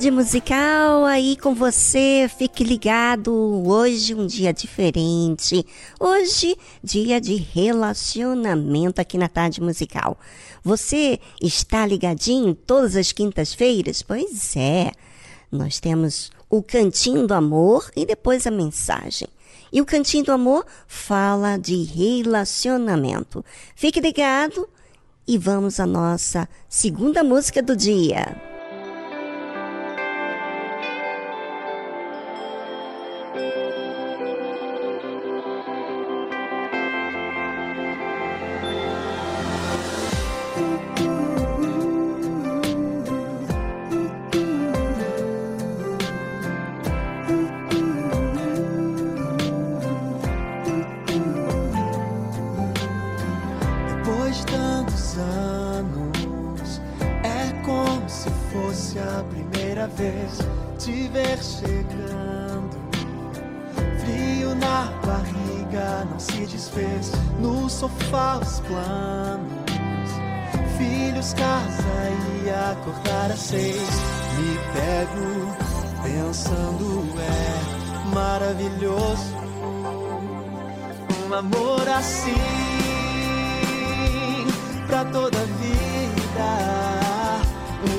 Tarde musical aí com você. Fique ligado. Hoje um dia diferente. Hoje dia de relacionamento aqui na tarde musical. Você está ligadinho todas as quintas-feiras? Pois é. Nós temos o Cantinho do Amor e depois a mensagem. E o Cantinho do Amor fala de relacionamento. Fique ligado e vamos à nossa segunda música do dia.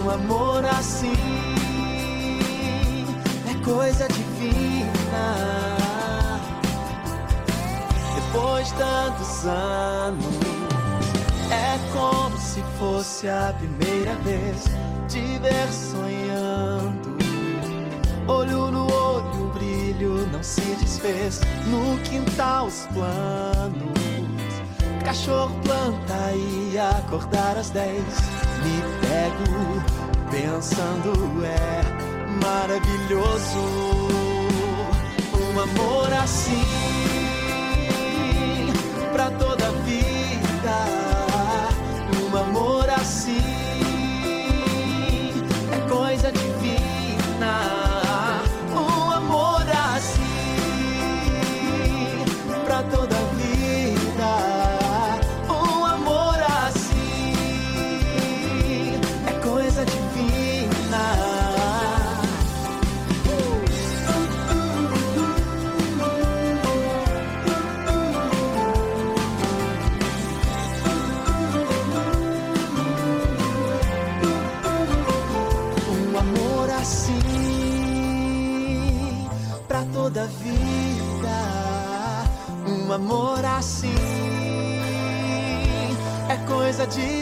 um amor assim é coisa divina. Depois tantos anos, é como se fosse a primeira vez te ver sonhando. Olho no olho, o brilho não se desfez. No quintal, os planos. Cachorro planta e acordar às dez me pego pensando é maravilhoso um amor assim. amor assim é coisa de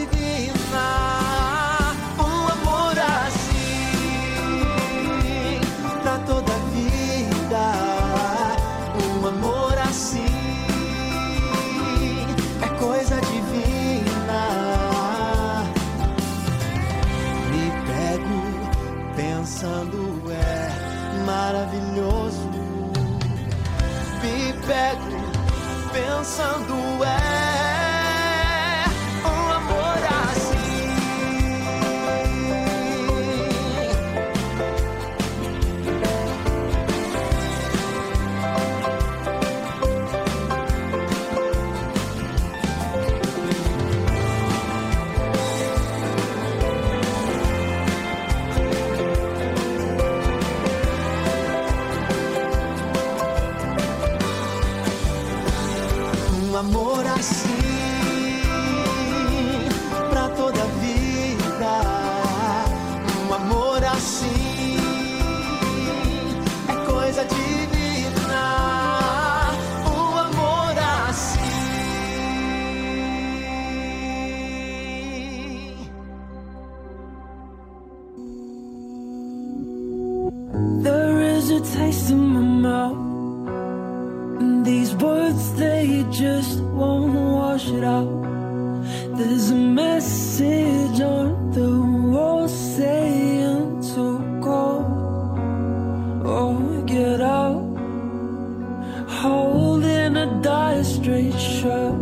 in a dire straight shot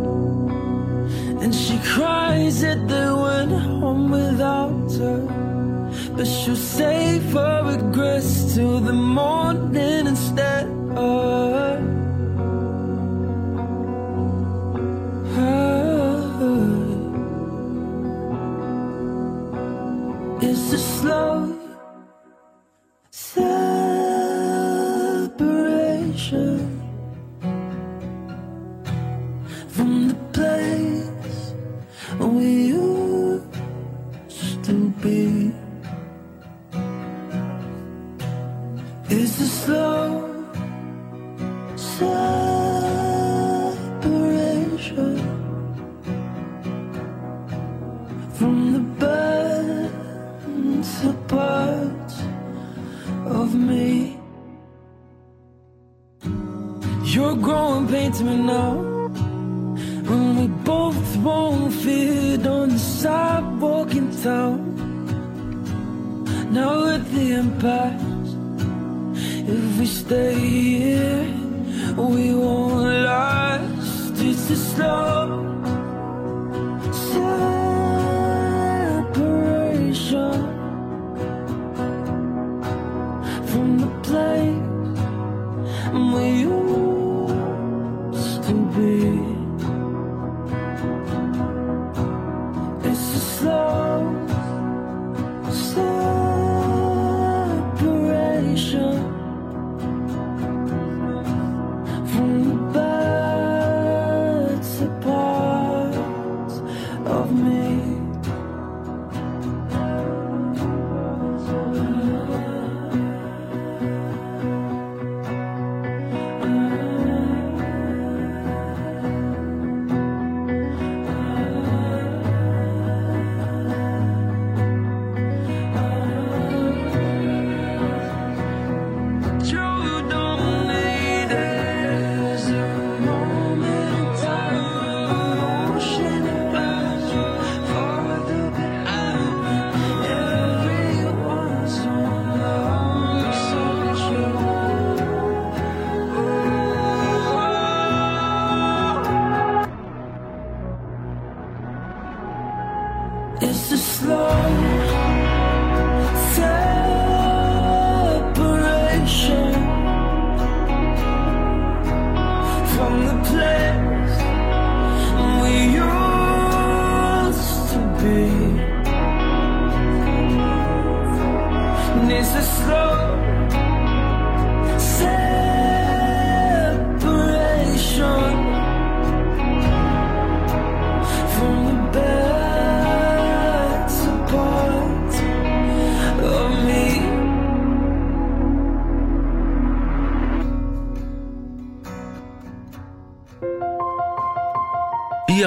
And she cries that they went home without her. But she'll save her regrets till the morning instead of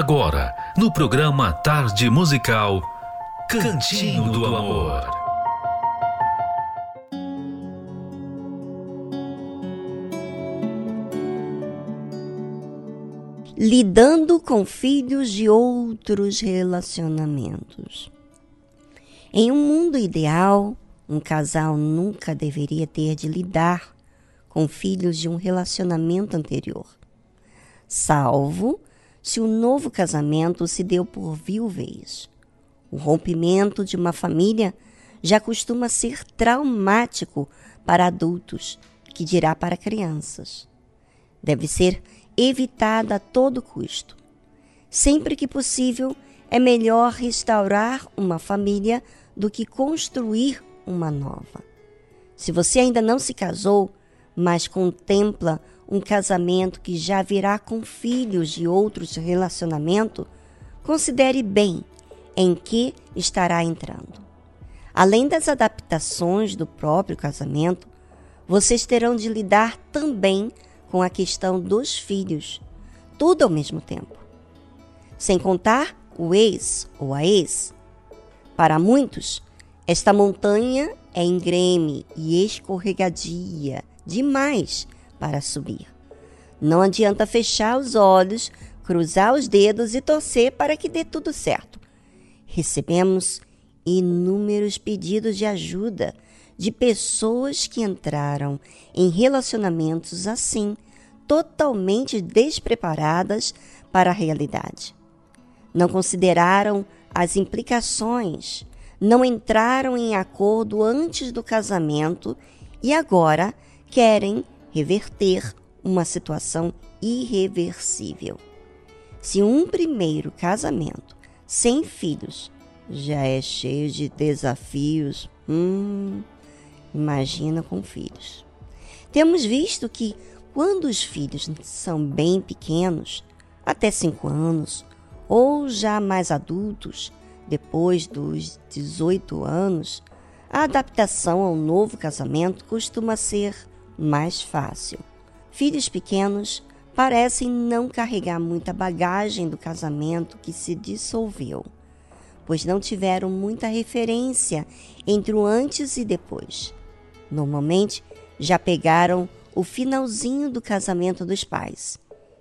agora, no programa Tarde Musical, Cantinho do Amor. lidando com filhos de outros relacionamentos. Em um mundo ideal, um casal nunca deveria ter de lidar com filhos de um relacionamento anterior, salvo se o novo casamento se deu por viuvez. O rompimento de uma família já costuma ser traumático para adultos, que dirá para crianças. Deve ser evitada a todo custo. Sempre que possível, é melhor restaurar uma família do que construir uma nova. Se você ainda não se casou, mas contempla um casamento que já virá com filhos de outros relacionamentos, considere bem em que estará entrando. Além das adaptações do próprio casamento, vocês terão de lidar também com a questão dos filhos, tudo ao mesmo tempo. Sem contar o ex ou a ex. Para muitos, esta montanha é íngreme e escorregadia demais para subir. Não adianta fechar os olhos, cruzar os dedos e torcer para que dê tudo certo. Recebemos inúmeros pedidos de ajuda de pessoas que entraram em relacionamentos assim, totalmente despreparadas para a realidade. Não consideraram as implicações, não entraram em acordo antes do casamento e agora querem reverter uma situação irreversível. Se um primeiro casamento sem filhos já é cheio de desafios, hum, imagina com filhos. Temos visto que quando os filhos são bem pequenos, até 5 anos, ou já mais adultos, depois dos 18 anos, a adaptação ao novo casamento costuma ser mais fácil. Filhos pequenos parecem não carregar muita bagagem do casamento que se dissolveu, pois não tiveram muita referência entre o antes e depois. Normalmente já pegaram o finalzinho do casamento dos pais,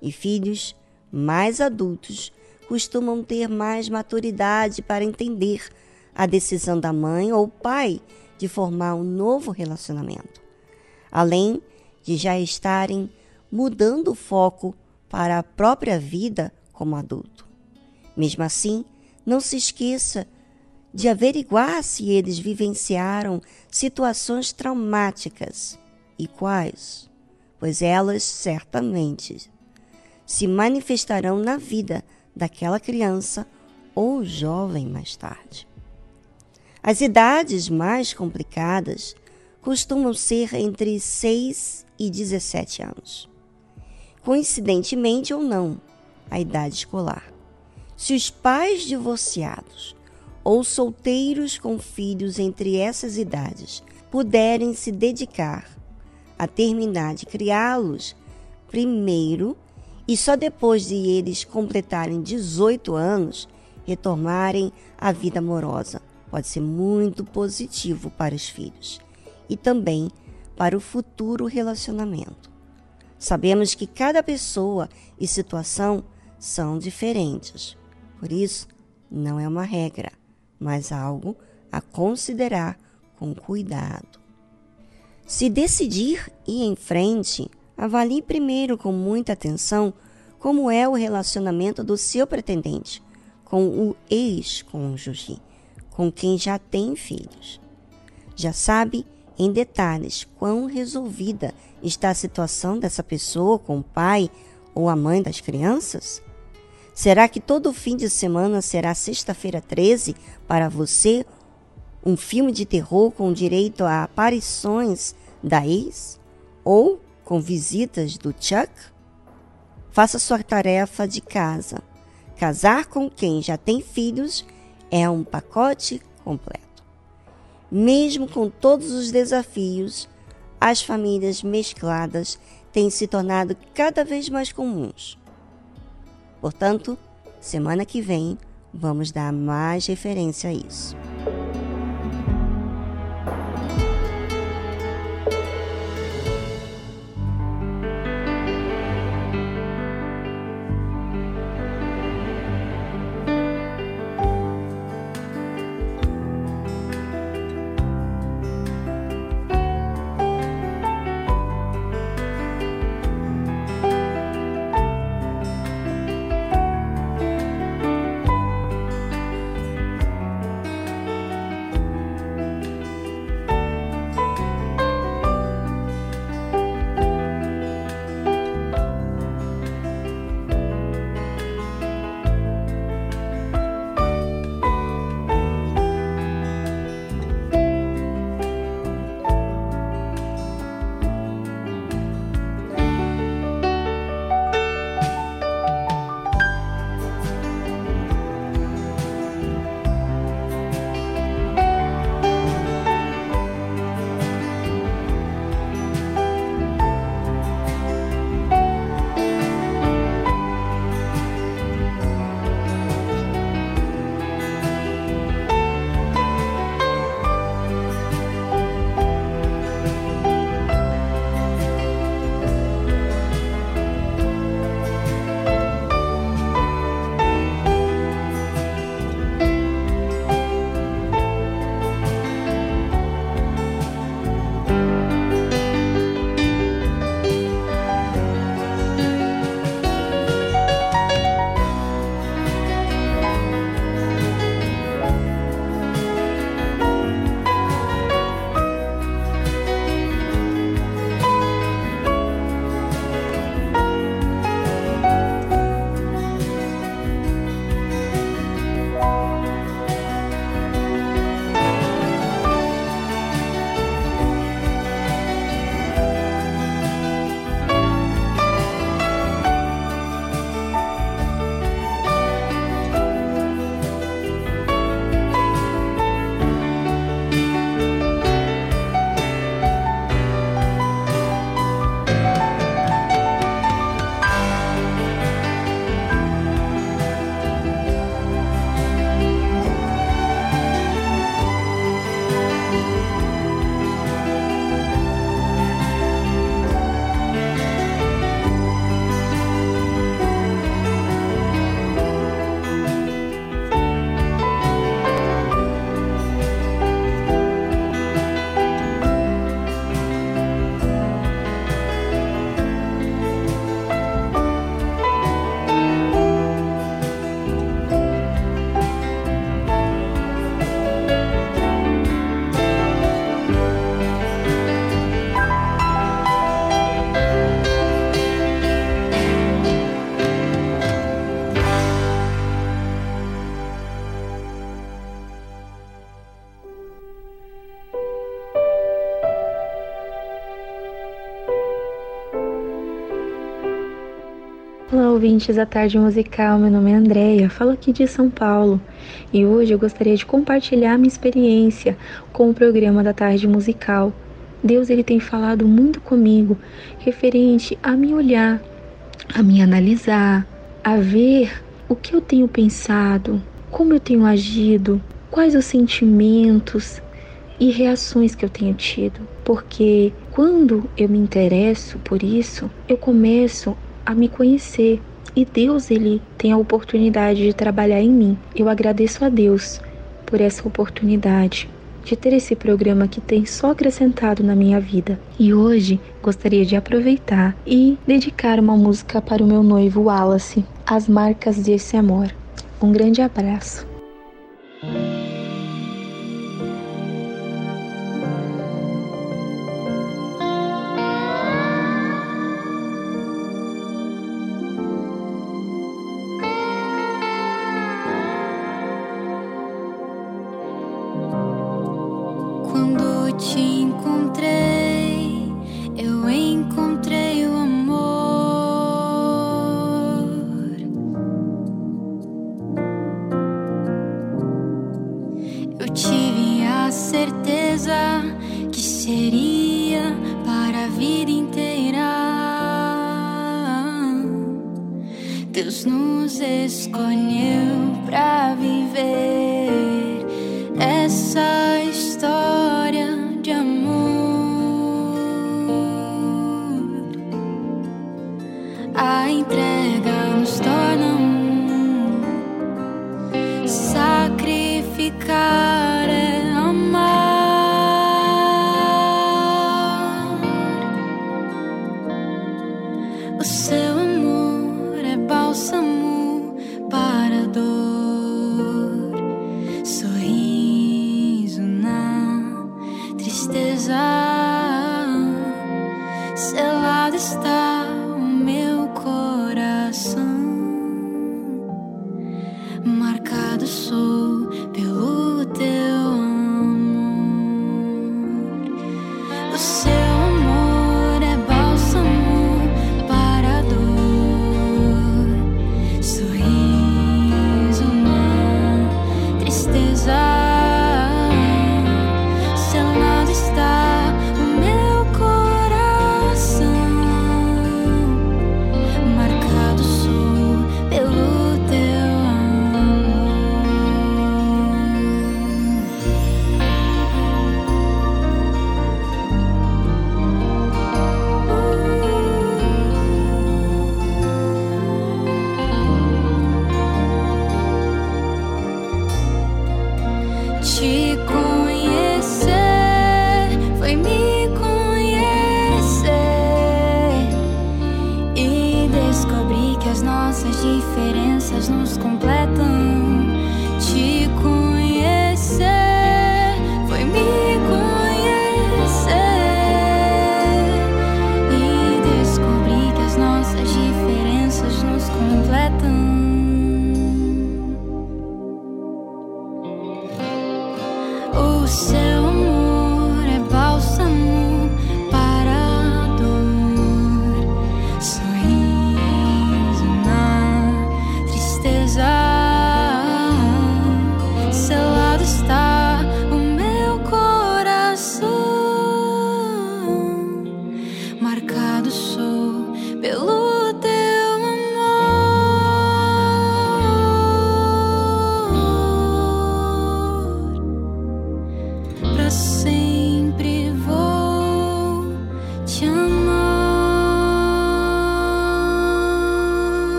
e filhos mais adultos costumam ter mais maturidade para entender a decisão da mãe ou pai de formar um novo relacionamento, além de já estarem mudando o foco para a própria vida como adulto. Mesmo assim, não se esqueça de averiguar se eles vivenciaram situações traumáticas e quais, pois elas certamente se manifestarão na vida daquela criança ou jovem mais tarde. As idades mais complicadas costumam ser entre 6 e 17 anos. Coincidentemente ou não, a idade escolar. Se os pais divorciados ou solteiros com filhos entre essas idades puderem se dedicar a terminar de criá-los primeiro e só depois de eles completarem 18 anos retomarem a vida amorosa pode ser muito positivo para os filhos e também para o futuro relacionamento. Sabemos que cada pessoa e situação são diferentes, por isso, não é uma regra, mas algo a considerar com cuidado. Se decidir ir em frente, avalie primeiro com muita atenção como é o relacionamento do seu pretendente com o ex-cônjuge com quem já tem filhos. Já sabe em detalhes quão resolvida está a situação dessa pessoa com o pai ou a mãe das crianças? Será que todo fim de semana será sexta-feira 13 para você? Um filme de terror com direito a aparições da ex? Ou com visitas do Chuck? Faça sua tarefa de casa. Casar com quem já tem filhos é um pacote completo. Mesmo com todos os desafios, as famílias mescladas têm se tornado cada vez mais comuns. Portanto, semana que vem vamos dar mais referência a isso. Ouvintes da Tarde Musical. Meu nome é Andréia, falo aqui de São Paulo e hoje eu gostaria de compartilhar minha experiência com o programa da Tarde Musical. Deus ele tem falado muito comigo referente a me olhar, a me analisar, a ver o que eu tenho pensado, como eu tenho agido, quais os sentimentos e reações que eu tenho tido. Porque quando eu me interesso por isso, eu começo a me conhecer e Deus ele tem a oportunidade de trabalhar em mim. Eu agradeço a Deus por essa oportunidade de ter esse programa que tem só acrescentado na minha vida. E hoje gostaria de aproveitar e dedicar uma música para o meu noivo Wallace, As Marcas desse Amor. Um grande abraço.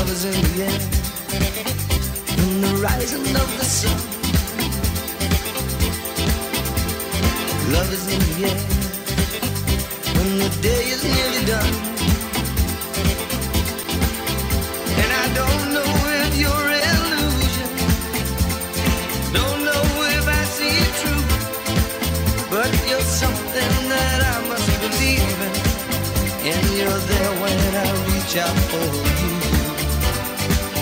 Love is in the air, the rising of the sun. Love is in the air, when the day is nearly done. And I don't know if you're illusion, don't know if I see but you're something that I must believe in, and you're there when I reach out for you.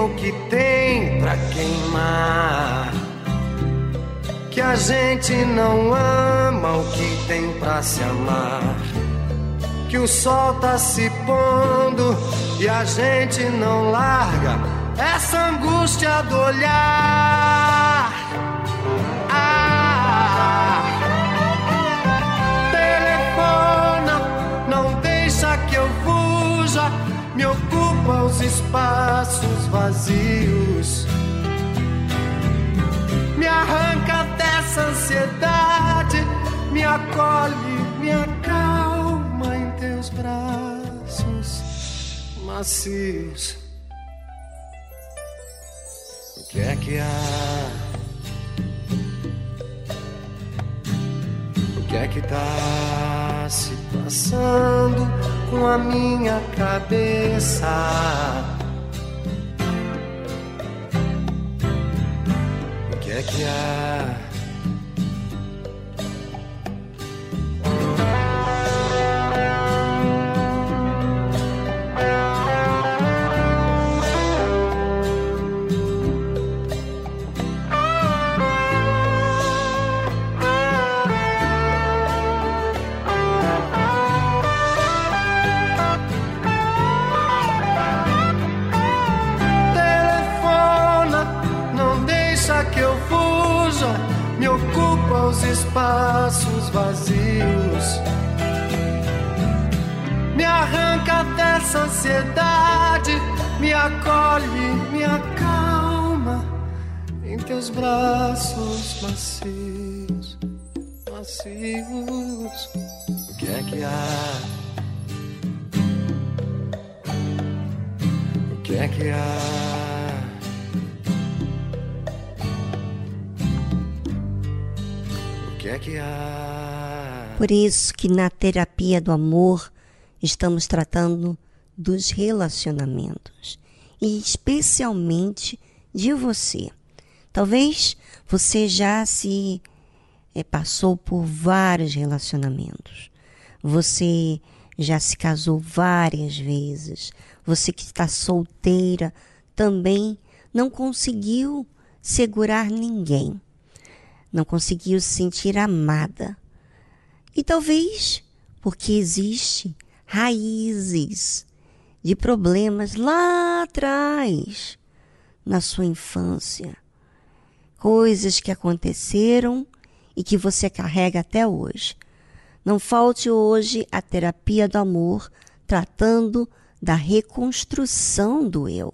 O que tem pra queimar? Que a gente não ama o que tem pra se amar. Que o sol tá se pondo e a gente não larga essa angústia do olhar. Ah, telefona, não deixa que eu fuja, ocupa os espaços vazios. Me arranca dessa ansiedade acolhe, me acalma em teus braços macios. O que é que há? O que é que tá se passando com a minha cabeça? é que há? Vazios. Me arranca dessa ansiedade, me acolhe, me acalma em teus braços macios, macios. O que é que há? O que é que há? Por isso que na terapia do amor estamos tratando dos relacionamentos e especialmente de você. Talvez você já se é, passou por vários relacionamentos. Você já se casou várias vezes. Você que está solteira também não conseguiu segurar ninguém não conseguiu se sentir amada. E talvez porque existe raízes de problemas lá atrás, na sua infância. Coisas que aconteceram e que você carrega até hoje. Não falte hoje a terapia do amor tratando da reconstrução do eu.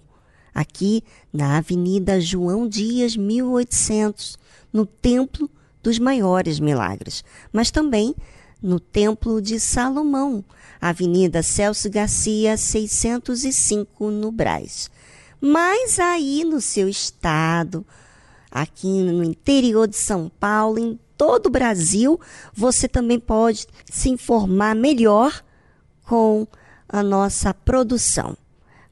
Aqui na Avenida João Dias, 1800, no Templo dos Maiores Milagres, mas também no Templo de Salomão, Avenida Celso Garcia, 605, no Brás. Mas aí no seu estado, aqui no interior de São Paulo, em todo o Brasil, você também pode se informar melhor com a nossa produção.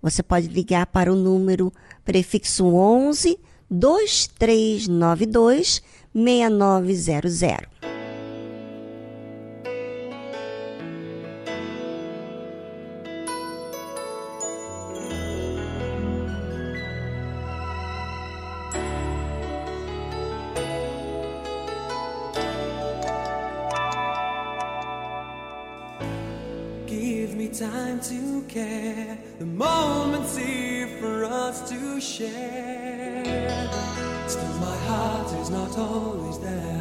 Você pode ligar para o número prefixo 11 2392 6900. Give me time to care. The moment's here for us to share. not always there.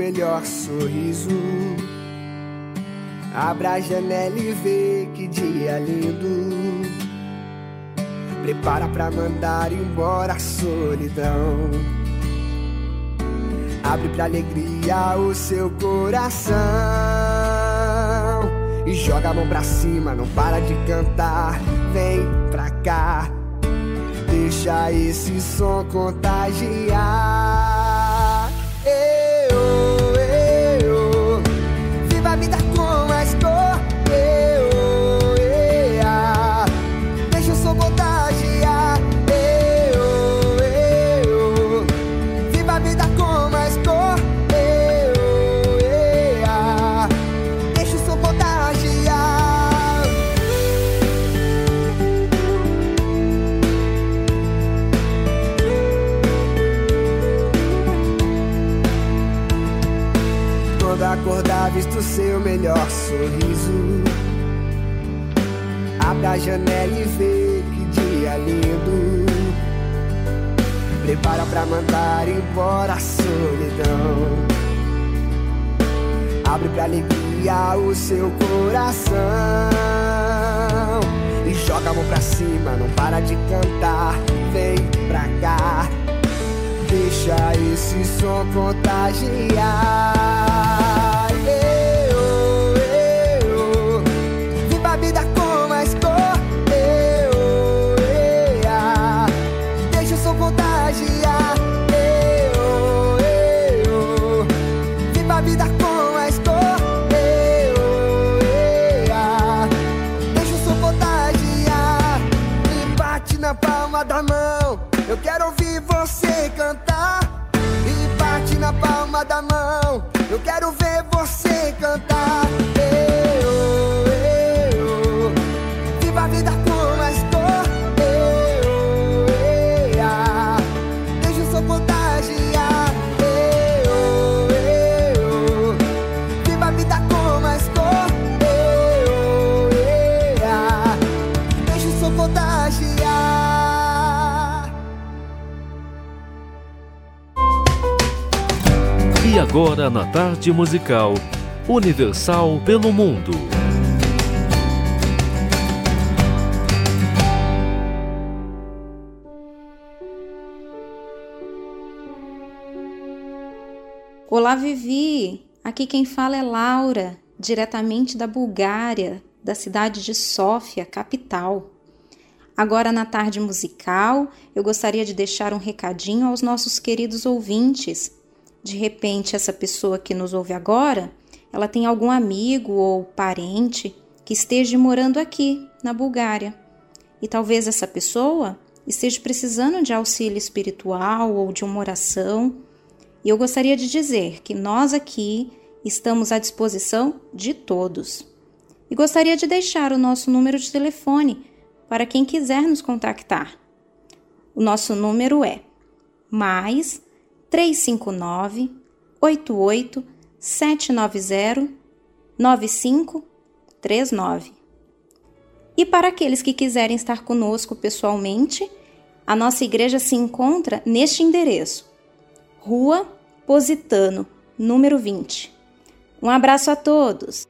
Melhor sorriso. Abra a janela e vê que dia lindo. Prepara pra mandar embora a solidão. Abre pra alegria o seu coração. E joga a mão pra cima, não para de cantar. Vem pra cá, deixa esse som contagiar. Seu melhor sorriso. Abra a janela e vê que dia lindo. Prepara pra mandar embora a solidão. Abre pra alegria o seu coração. E joga a mão pra cima, não para de cantar. Vem pra cá. Deixa esse som contagiar. Na palma na tarde musical, Universal pelo Mundo. Olá, Vivi! Aqui quem fala é Laura, diretamente da Bulgária, da cidade de Sófia, capital. Agora, na tarde musical, eu gostaria de deixar um recadinho aos nossos queridos ouvintes. De repente, essa pessoa que nos ouve agora, ela tem algum amigo ou parente que esteja morando aqui, na Bulgária. E talvez essa pessoa esteja precisando de auxílio espiritual ou de uma oração. E eu gostaria de dizer que nós aqui estamos à disposição de todos. E gostaria de deixar o nosso número de telefone para quem quiser nos contactar. O nosso número é mais 359 88 790 9539. E para aqueles que quiserem estar conosco pessoalmente, a nossa igreja se encontra neste endereço: Rua Positano, número 20. Um abraço a todos!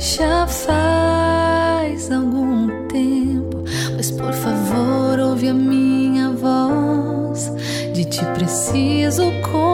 Já faz algum tempo, mas por favor ouve a minha voz. De ti preciso como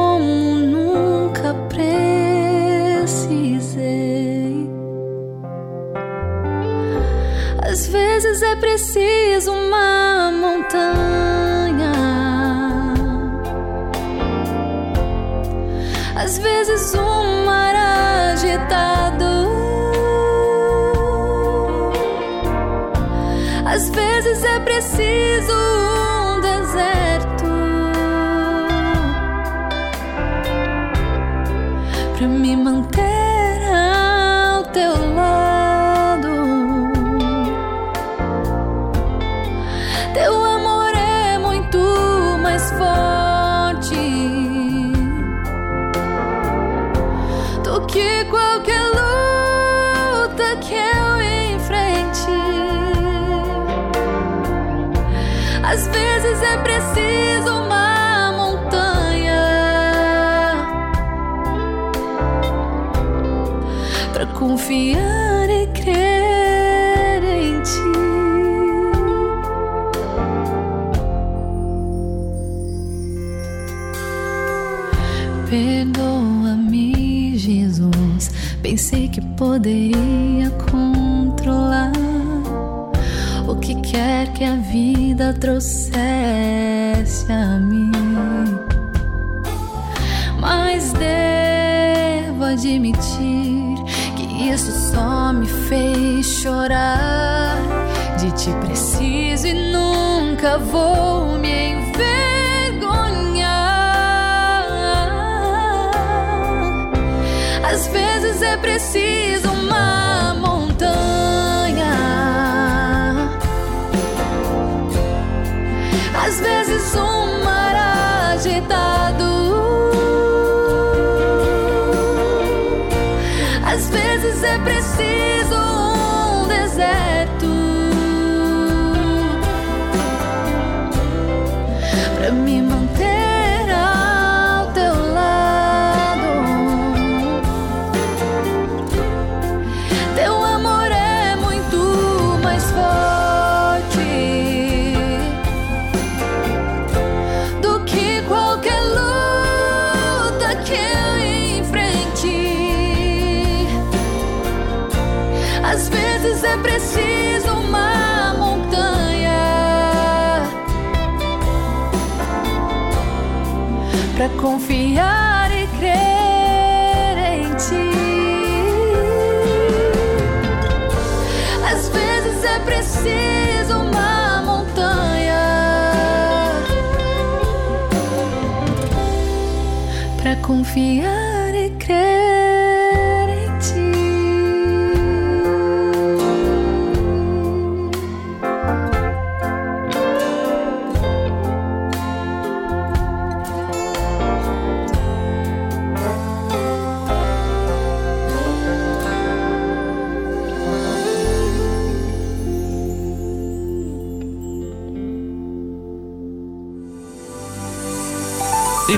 poderia controlar o que quer que a vida trouxesse para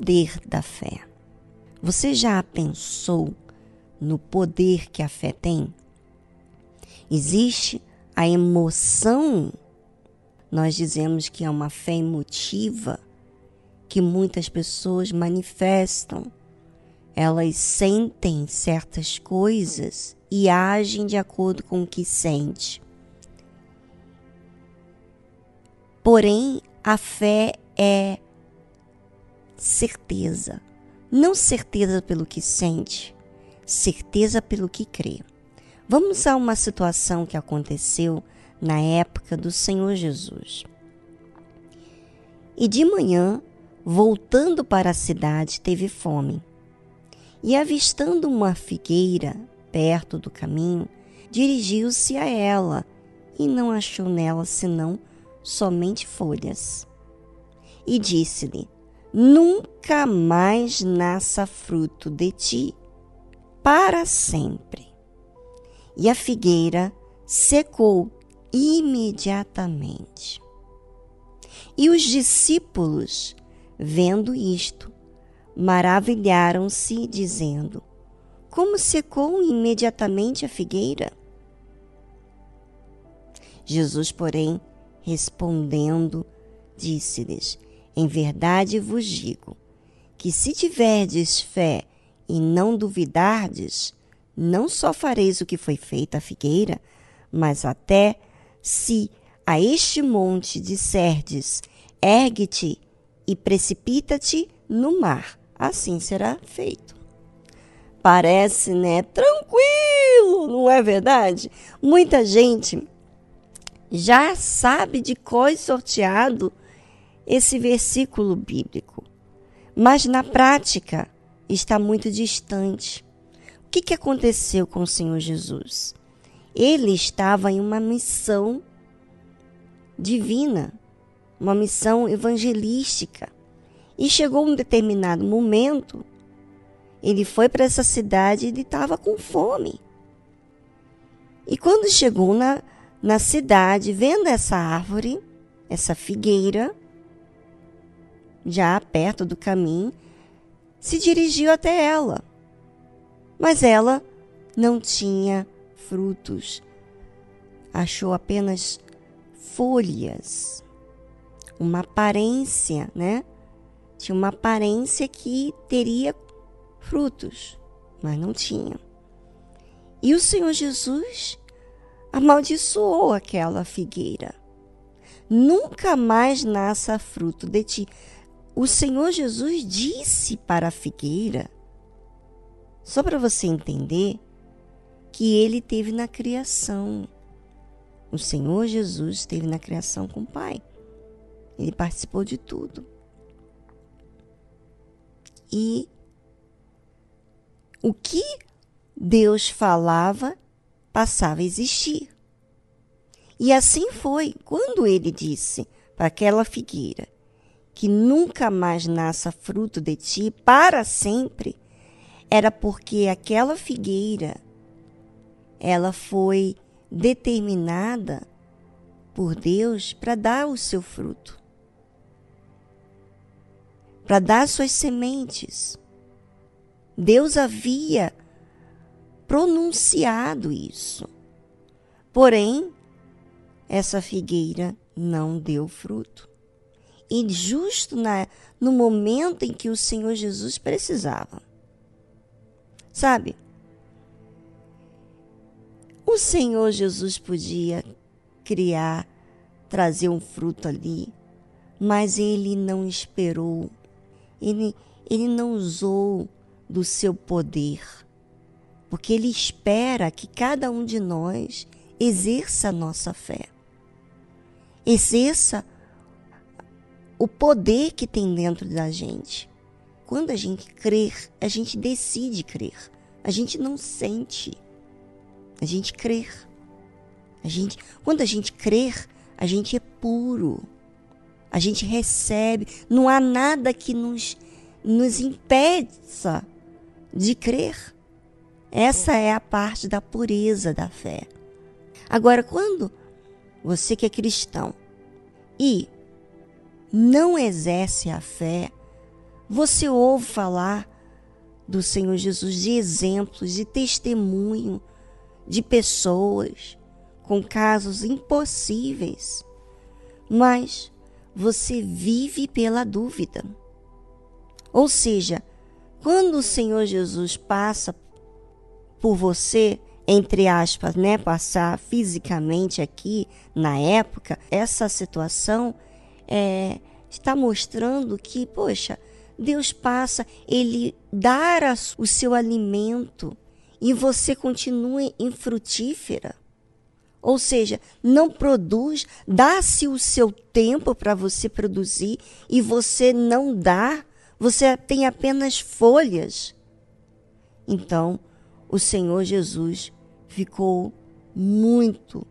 Poder da fé. Você já pensou no poder que a fé tem? Existe a emoção, nós dizemos que é uma fé emotiva, que muitas pessoas manifestam. Elas sentem certas coisas e agem de acordo com o que sente. Porém, a fé é certeza. Não certeza pelo que sente, certeza pelo que crê. Vamos a uma situação que aconteceu na época do Senhor Jesus. E de manhã, voltando para a cidade, teve fome. E avistando uma figueira perto do caminho, dirigiu-se a ela e não achou nela senão somente folhas. E disse-lhe: nunca mais nasça fruto de ti, para sempre. E a figueira secou imediatamente. E os discípulos, vendo isto, maravilharam-se, dizendo: Como secou imediatamente a figueira? Jesus, porém, respondendo, disse-lhes: em verdade vos digo que se tiverdes fé e não duvidardes, não só fareis o que foi feito à figueira, mas até se a este monte disserdes, ergue-te e precipita-te no mar, assim será feito. Parece, né, tranquilo, não é verdade? Muita gente já sabe de cor sorteado esse versículo bíblico, mas na prática está muito distante. O que, que aconteceu com o Senhor Jesus? Ele estava em uma missão divina, uma missão evangelística. E chegou um determinado momento, ele foi para essa cidade e ele estava com fome. E quando chegou na, na cidade, vendo essa árvore, essa figueira, já perto do caminho, se dirigiu até ela. Mas ela não tinha frutos. Achou apenas folhas. Uma aparência, né? Tinha uma aparência que teria frutos, mas não tinha. E o Senhor Jesus amaldiçoou aquela figueira. Nunca mais nasça fruto de ti o Senhor Jesus disse para a figueira, só para você entender, que ele teve na criação. O Senhor Jesus esteve na criação com o Pai. Ele participou de tudo. E o que Deus falava passava a existir. E assim foi quando ele disse para aquela figueira que nunca mais nasça fruto de ti para sempre, era porque aquela figueira ela foi determinada por Deus para dar o seu fruto, para dar suas sementes. Deus havia pronunciado isso. Porém, essa figueira não deu fruto. E justo na, no momento em que o Senhor Jesus precisava. Sabe? O Senhor Jesus podia criar, trazer um fruto ali, mas ele não esperou, ele, ele não usou do seu poder, porque ele espera que cada um de nós exerça a nossa fé, exerça o poder que tem dentro da gente. Quando a gente crer, a gente decide crer, a gente não sente, a gente crer. A gente, quando a gente crer, a gente é puro. A gente recebe. Não há nada que nos, nos impeça de crer. Essa é a parte da pureza da fé. Agora, quando você que é cristão e não exerce a fé, você ouve falar do Senhor Jesus de exemplos, de testemunho de pessoas com casos impossíveis, mas você vive pela dúvida. Ou seja, quando o Senhor Jesus passa por você, entre aspas, né, passar fisicamente aqui na época, essa situação é, está mostrando que, poxa, Deus passa, Ele dá o seu alimento e você continua infrutífera. Ou seja, não produz, dá-se o seu tempo para você produzir e você não dá, você tem apenas folhas. Então, o Senhor Jesus ficou muito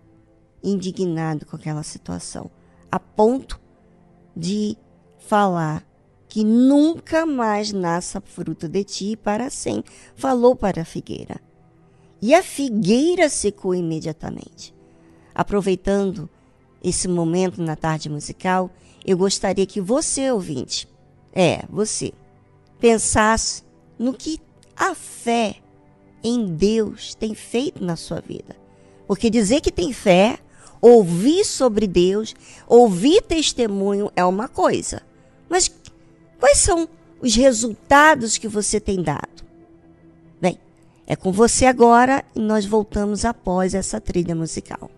indignado com aquela situação, a ponto de falar que nunca mais nasça fruto de ti para sempre. Falou para a figueira. E a figueira secou imediatamente. Aproveitando esse momento na tarde musical, eu gostaria que você, ouvinte, é, você, pensasse no que a fé em Deus tem feito na sua vida. Porque dizer que tem fé, ouvir sobre Deus, ouvir testemunho é uma coisa. Mas quais são os resultados que você tem dado? Bem, é com você agora e nós voltamos após essa trilha musical.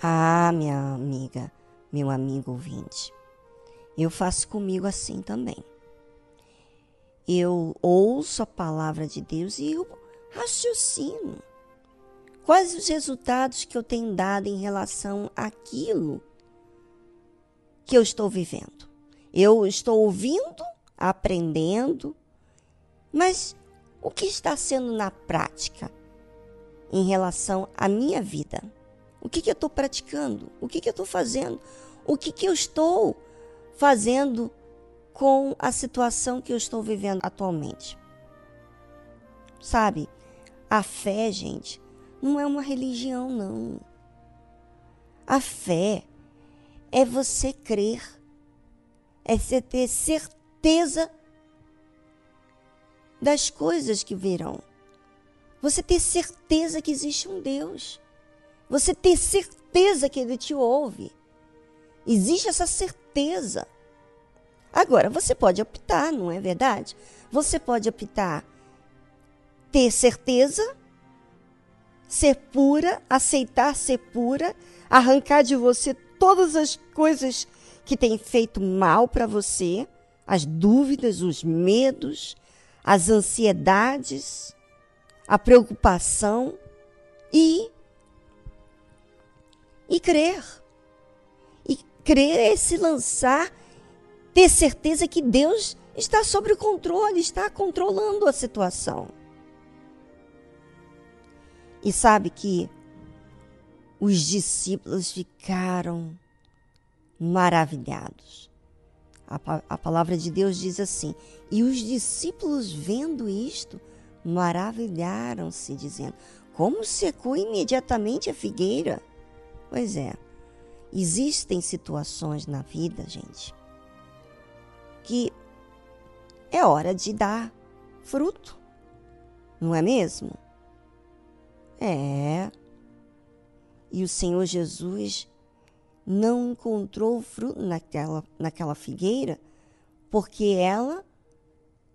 Ah, minha amiga, meu amigo ouvinte, eu faço comigo assim também. Eu ouço a palavra de Deus e eu raciocino. Quais os resultados que eu tenho dado em relação àquilo que eu estou vivendo? Eu estou ouvindo, aprendendo, mas o que está sendo na prática em relação à minha vida? O que, que eu estou praticando? O que, que eu estou fazendo? O que, que eu estou fazendo com a situação que eu estou vivendo atualmente? Sabe, a fé, gente, não é uma religião, não. A fé é você crer, é você ter certeza das coisas que virão. Você ter certeza que existe um Deus. Você ter certeza que Ele te ouve. Existe essa certeza. Agora, você pode optar, não é verdade? Você pode optar ter certeza, ser pura, aceitar ser pura, arrancar de você todas as coisas que têm feito mal para você, as dúvidas, os medos, as ansiedades, a preocupação e e crer. E crer é se lançar, ter certeza que Deus está sob o controle, está controlando a situação. E sabe que os discípulos ficaram maravilhados. A, a, palavra de Deus diz assim: E os discípulos, vendo isto, maravilharam-se, dizendo: Como secou imediatamente a figueira? Pois é, existem situações na vida, gente, que é hora de dar fruto, não é mesmo? É. E o Senhor Jesus não encontrou fruto naquela, naquela figueira porque ela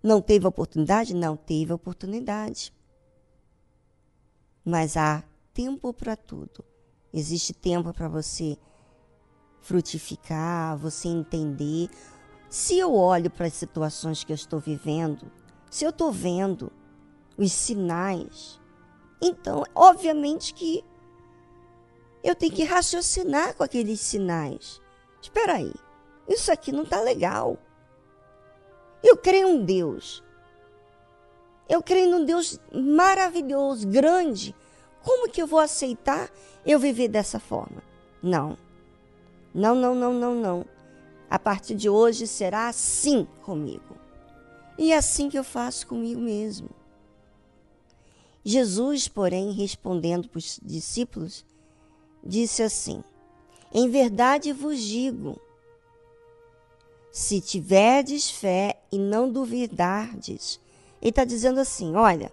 não teve oportunidade? Não teve oportunidade. Mas há tempo para tudo. Existe tempo para você frutificar, você entender. Se eu olho para as situações que eu estou vivendo, se eu estou vendo os sinais, então, obviamente que eu tenho que raciocinar com aqueles sinais. Espera aí, isso aqui não está legal. Eu creio em Deus. Eu creio num Deus maravilhoso, grande, como que eu vou aceitar eu viver dessa forma? Não. Não, não, não, não, não. A partir de hoje será assim comigo. E é assim que eu faço comigo mesmo. Jesus, porém, respondendo para os discípulos, disse assim: Em verdade vos digo, se tiverdes fé e não duvidardes. Ele está dizendo assim: olha,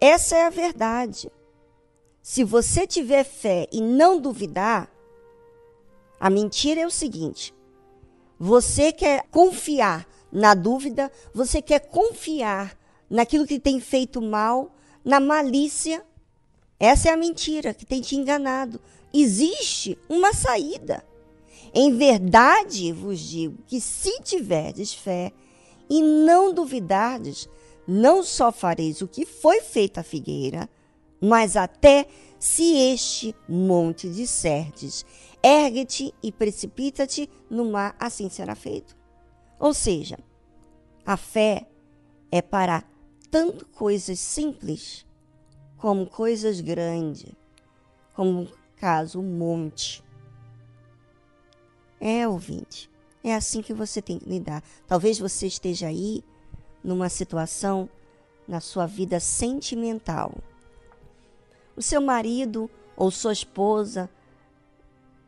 essa é a verdade. Se você tiver fé e não duvidar, a mentira é o seguinte: você quer confiar na dúvida, você quer confiar naquilo que tem feito mal, na malícia. Essa é a mentira que tem te enganado. Existe uma saída. Em verdade vos digo que se tiverdes fé e não duvidardes, não só fareis o que foi feito à figueira, mas até se este monte disserdes, ergue-te e precipita-te no mar, assim será feito. Ou seja, a fé é para tanto coisas simples como coisas grandes, como caso o monte. É, ouvinte, é assim que você tem que lidar. Talvez você esteja aí numa situação na sua vida sentimental o seu marido ou sua esposa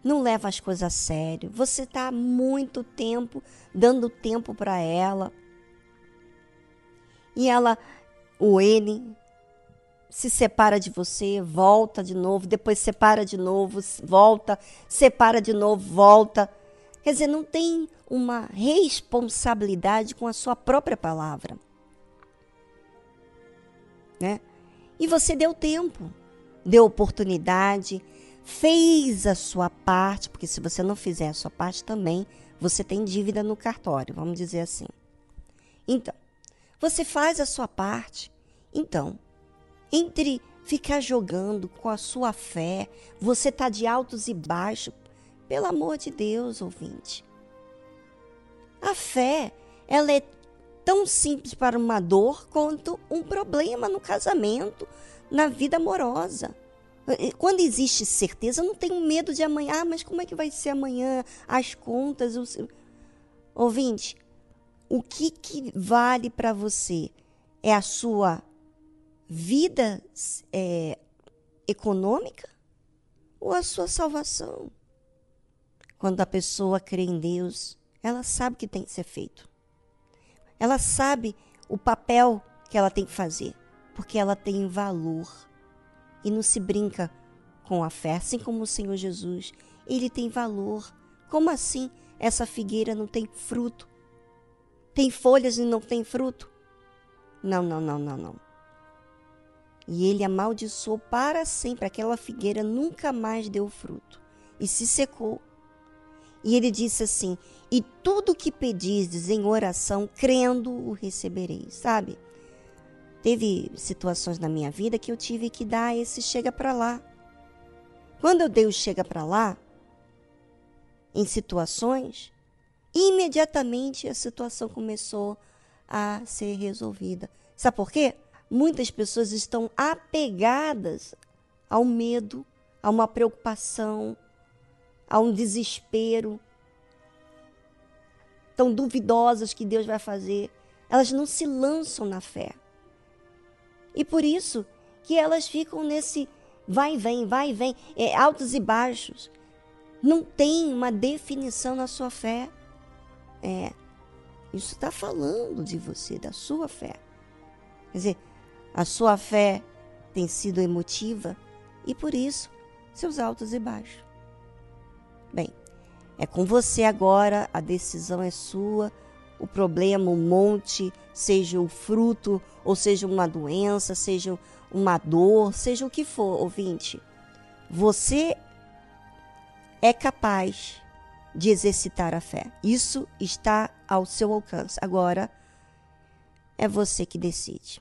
não leva as coisas a sério. Você está muito tempo dando tempo para ela. E ela ou ele se separa de você, volta de novo, depois separa de novo, volta, separa de novo, volta. Quer dizer, não tem uma responsabilidade com a sua própria palavra. Né? E você deu tempo deu oportunidade, fez a sua parte, porque se você não fizer a sua parte também, você tem dívida no cartório, vamos dizer assim. Então, você faz a sua parte. Então, entre ficar jogando com a sua fé, você tá de altos e baixos, pelo amor de Deus, ouvinte. A fé, ela é tão simples para uma dor quanto um problema no casamento, na vida amorosa. Quando existe certeza, eu não tenho medo de amanhã. Ah, mas como é que vai ser amanhã? As contas. Os... Ouvinte, o que, que vale para você? É a sua vida é, econômica ou a sua salvação? Quando a pessoa crê em Deus, ela sabe o que tem que ser feito. Ela sabe o papel que ela tem que fazer, porque ela tem valor e não se brinca com a fé, assim como o Senhor Jesus, ele tem valor. Como assim essa figueira não tem fruto? Tem folhas e não tem fruto? Não, não, não, não, não. E ele amaldiçoou para sempre. Aquela figueira nunca mais deu fruto e se secou. E ele disse assim: E tudo que pedizes em oração, crendo, o recebereis. Sabe? Teve situações na minha vida que eu tive que dar esse chega para lá. Quando eu dei o chega para lá, em situações, imediatamente a situação começou a ser resolvida. Sabe por quê? Muitas pessoas estão apegadas ao medo, a uma preocupação, a um desespero, tão duvidosas que Deus vai fazer. Elas não se lançam na fé. E por isso que elas ficam nesse vai e vem, vai e vem, é, altos e baixos. Não tem uma definição na sua fé. É, isso está falando de você, da sua fé. Quer dizer, a sua fé tem sido emotiva e por isso seus altos e baixos. Bem, é com você agora, a decisão é sua o problema, o monte, seja o fruto, ou seja uma doença, seja uma dor, seja o que for, ouvinte. Você é capaz de exercitar a fé. Isso está ao seu alcance. Agora é você que decide.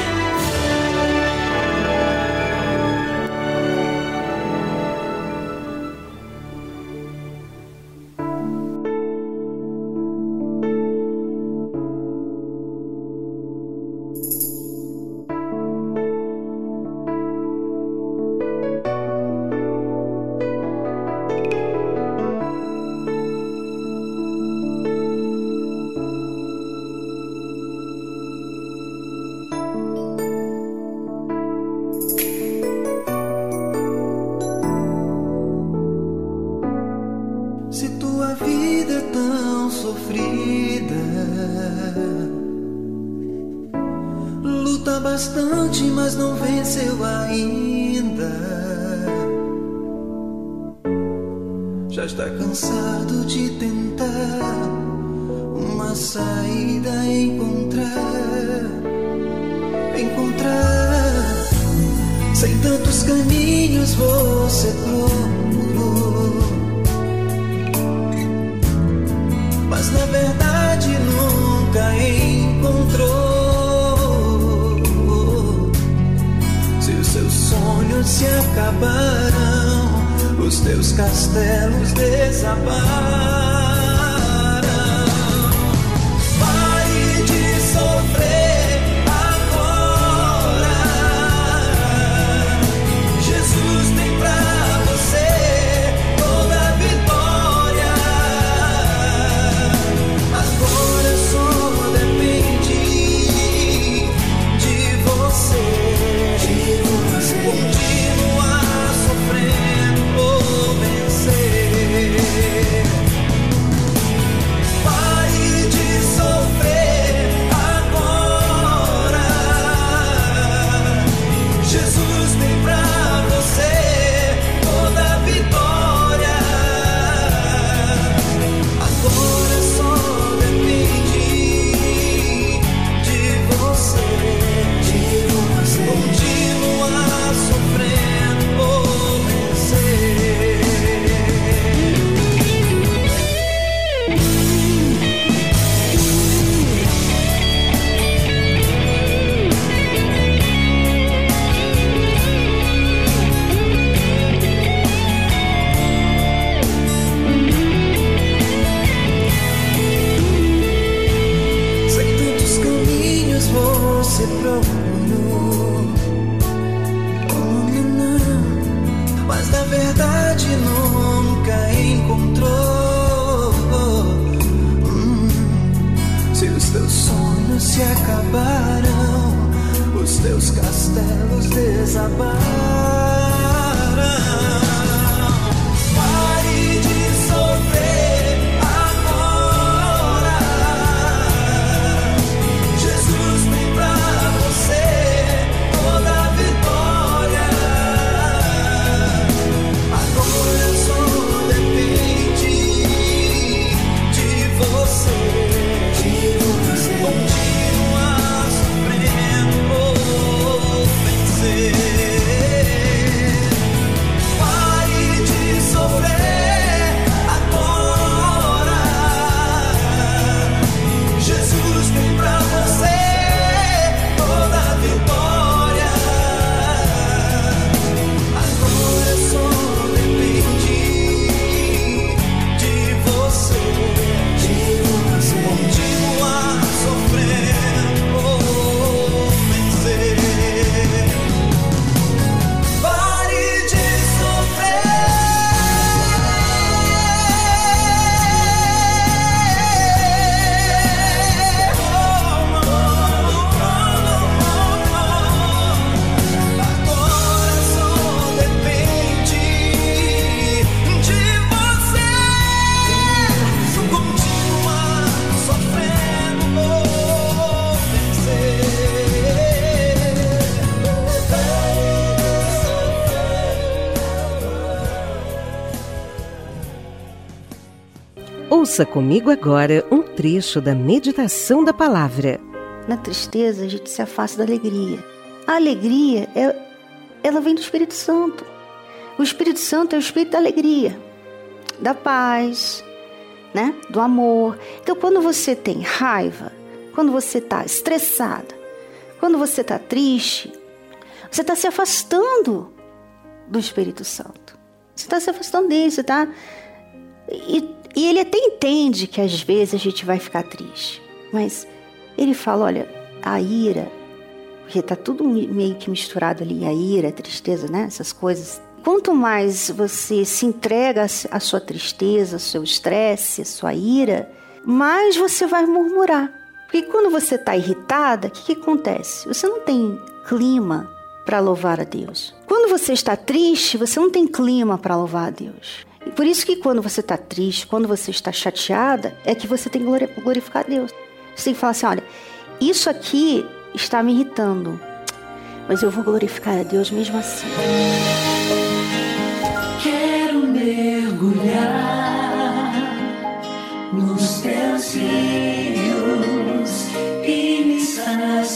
Sofrida, luta bastante, mas não venceu ainda. Já está cansado de tentar uma saída encontrar, encontrar. Sem tantos caminhos você procurou. Mas na verdade nunca encontrou. Se os seus sonhos se acabaram, os teus castelos desabaram. Acabaram, os teus castelos desabaram. Ouça comigo agora um trecho da meditação da palavra. Na tristeza, a gente se afasta da alegria. A alegria, é, ela vem do Espírito Santo. O Espírito Santo é o Espírito da alegria, da paz, né? do amor. Então, quando você tem raiva, quando você está estressada, quando você está triste, você está se afastando do Espírito Santo. Você está se afastando dele, você está. E, e ele até entende que às vezes a gente vai ficar triste, mas ele fala: olha, a ira, porque está tudo meio que misturado ali, a ira, a tristeza, né? Essas coisas Quanto mais você se entrega à sua tristeza, ao seu estresse, à sua ira, mais você vai murmurar. Porque quando você está irritada, o que, que acontece? Você não tem clima para louvar a Deus. Quando você está triste, você não tem clima para louvar a Deus. E por isso que quando você está triste, quando você está chateada, é que você tem que glorificar a Deus. Você tem que falar assim: olha, isso aqui está me irritando, mas eu vou glorificar a Deus mesmo assim mergulhar nos teus rios e me saciar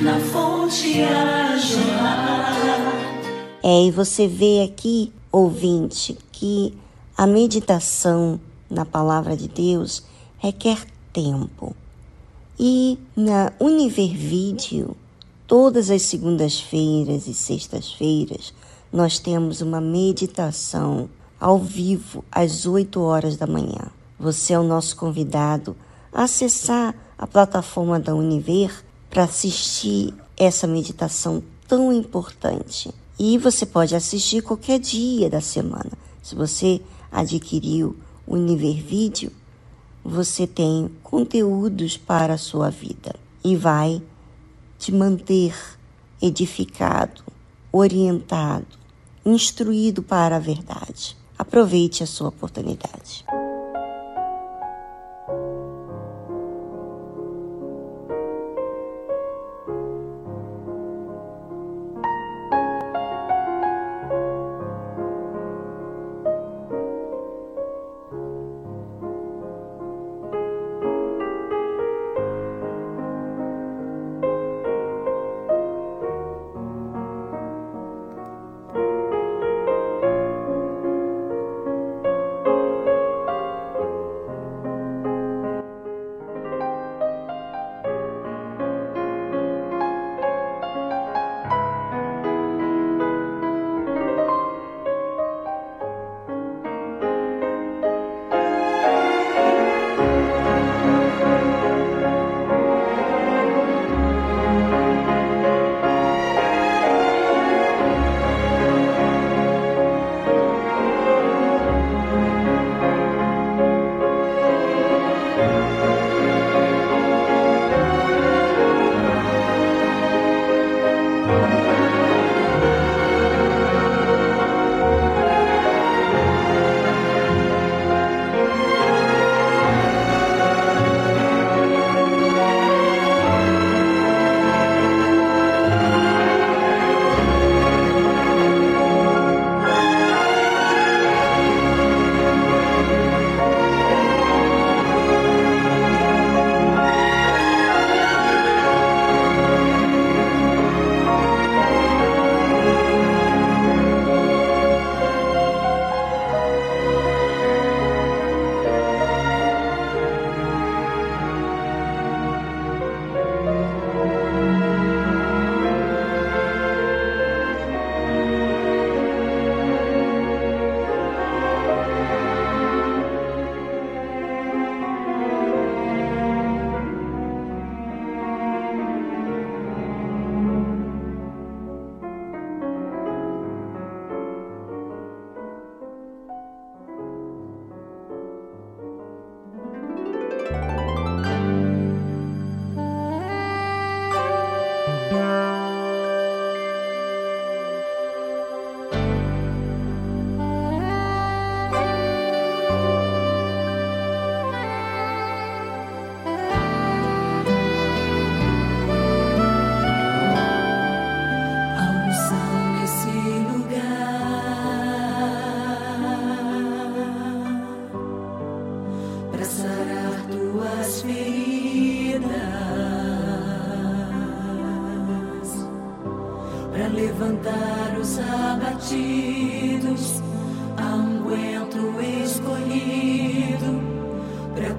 na fonte a jorrar. É, e você vê aqui, ouvinte, que a meditação na palavra de Deus requer tempo. E na Univer Vídeo, todas as segundas-feiras e sextas-feiras, nós temos uma meditação ao vivo às 8 horas da manhã. Você é o nosso convidado a acessar a plataforma da Univer para assistir essa meditação tão importante. E você pode assistir qualquer dia da semana. Se você adquiriu o Univer Vídeo, você tem conteúdos para a sua vida e vai te manter edificado, orientado instruído para a verdade. Aproveite a sua oportunidade.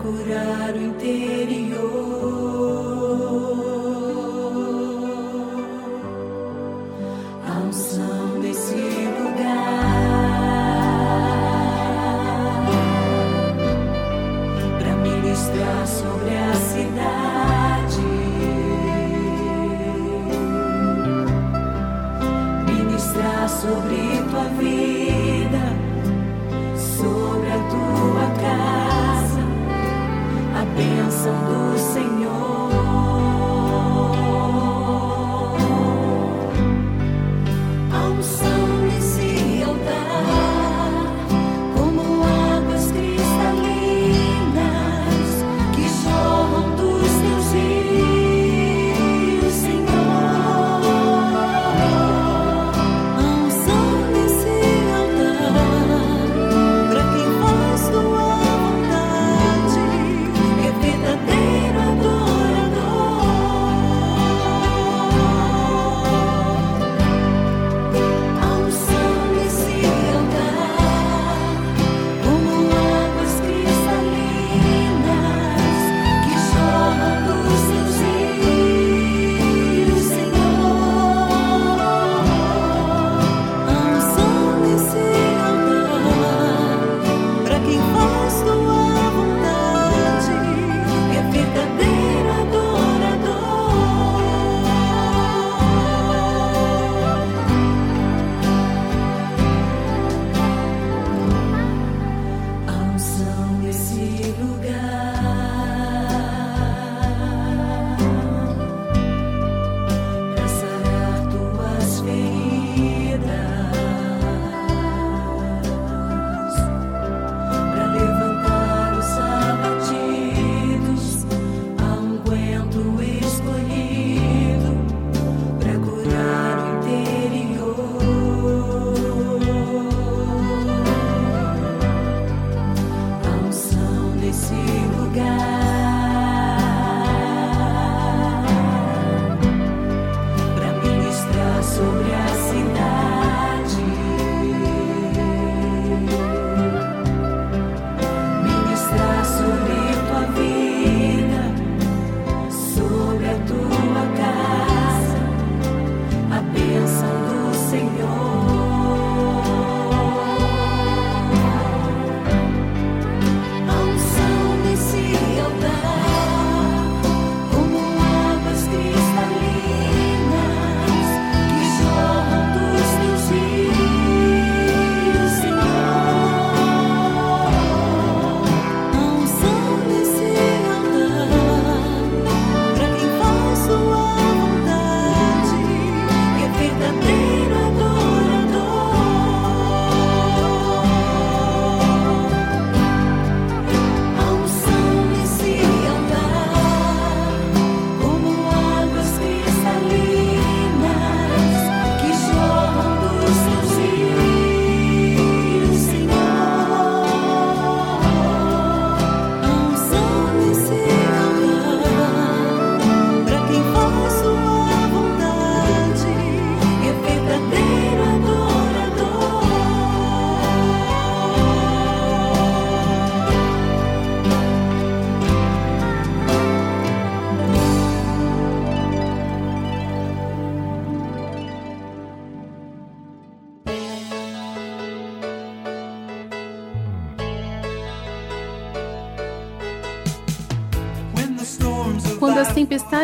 curar o interior.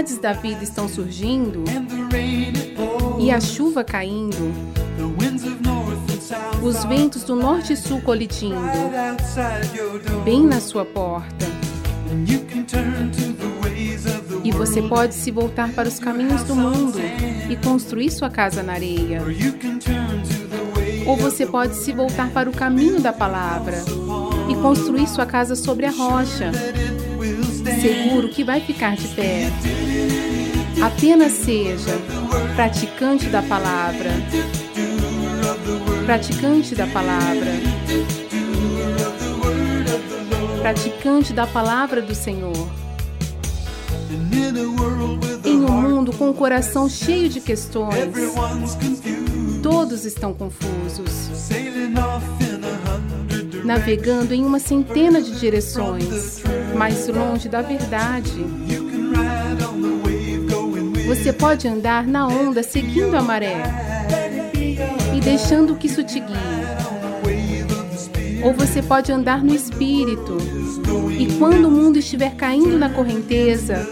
tempestades da vida estão surgindo e a chuva caindo, os ventos do norte e sul colidindo, bem na sua porta. E você pode se voltar para os caminhos do mundo e construir sua casa na areia. Ou você pode se voltar para o caminho da palavra e construir sua casa sobre a rocha, seguro que vai ficar de pé. Apenas seja praticante da palavra. Praticante da palavra. Praticante da palavra do Senhor. Em um mundo com o coração cheio de questões, todos estão confusos, navegando em uma centena de direções, mais longe da verdade. Você pode andar na onda seguindo a maré e deixando que isso te guie. Ou você pode andar no espírito e quando o mundo estiver caindo na correnteza,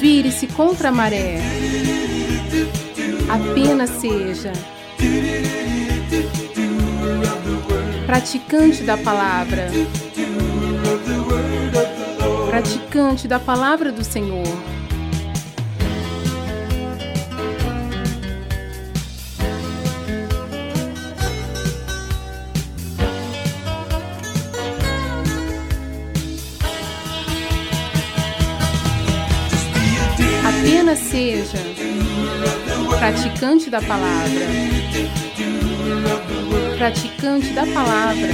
vire-se contra a maré. Apenas seja praticante da palavra. Praticante da palavra do Senhor. Seja praticante da palavra. Praticante da palavra.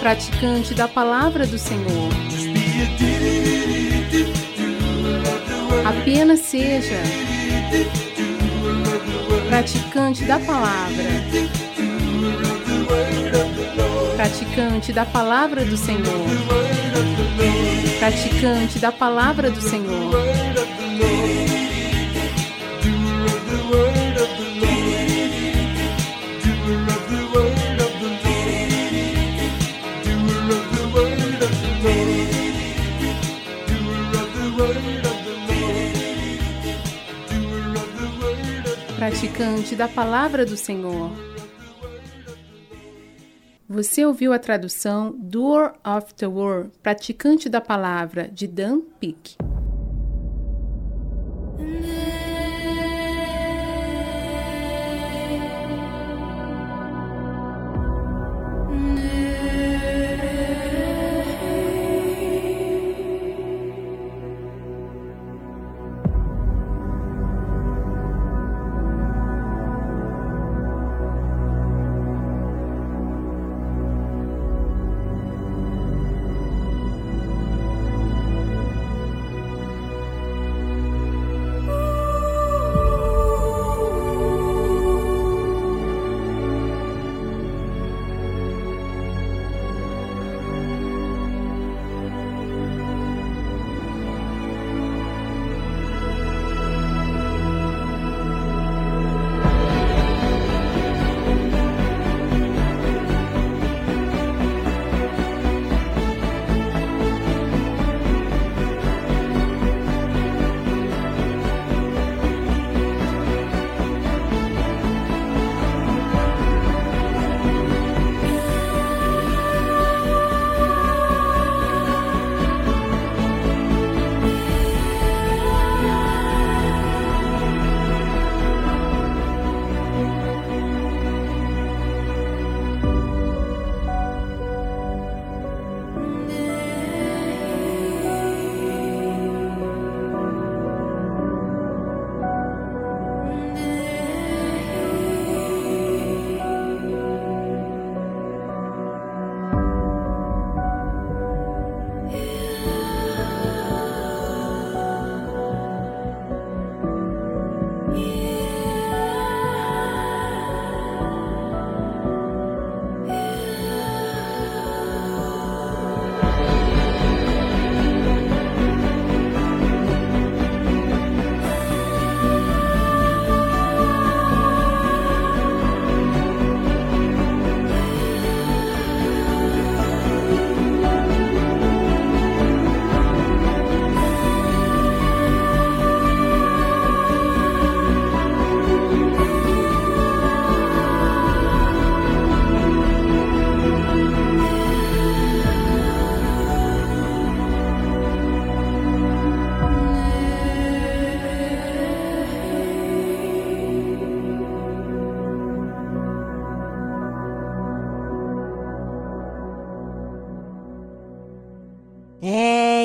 Praticante da palavra do Senhor. Apenas seja praticante da palavra. Praticante da palavra do Senhor. Praticante da palavra do Senhor. Praticante da palavra do Senhor. Você ouviu a tradução Doer of the Word, praticante da palavra, de Dan Peake.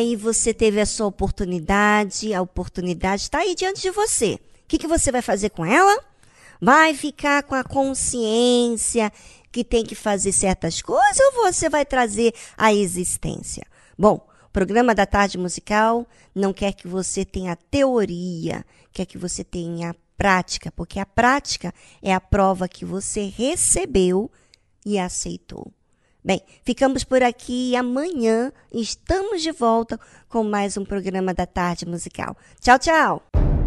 E você teve a sua oportunidade, a oportunidade está aí diante de você. O que, que você vai fazer com ela? Vai ficar com a consciência que tem que fazer certas coisas ou você vai trazer a existência? Bom, O programa da tarde musical não quer que você tenha teoria, quer que você tenha prática, porque a prática é a prova que você recebeu e aceitou. Bem, ficamos por aqui e amanhã estamos de volta com mais um programa da tarde musical. Tchau, tchau!